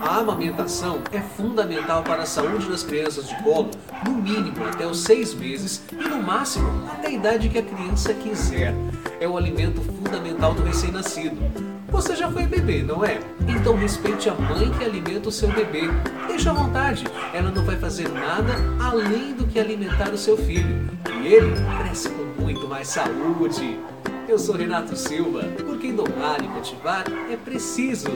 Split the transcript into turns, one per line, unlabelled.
A amamentação é fundamental para a saúde das crianças de colo, no mínimo até os seis meses e no máximo até a idade que a criança quiser. É o alimento fundamental do recém-nascido. Você já foi bebê, não é? Então respeite a mãe que alimenta o seu bebê. Deixa à vontade, ela não vai fazer nada além do que alimentar o seu filho. E ele cresce com muito mais saúde. Eu sou Renato Silva, porque domar e motivar é preciso.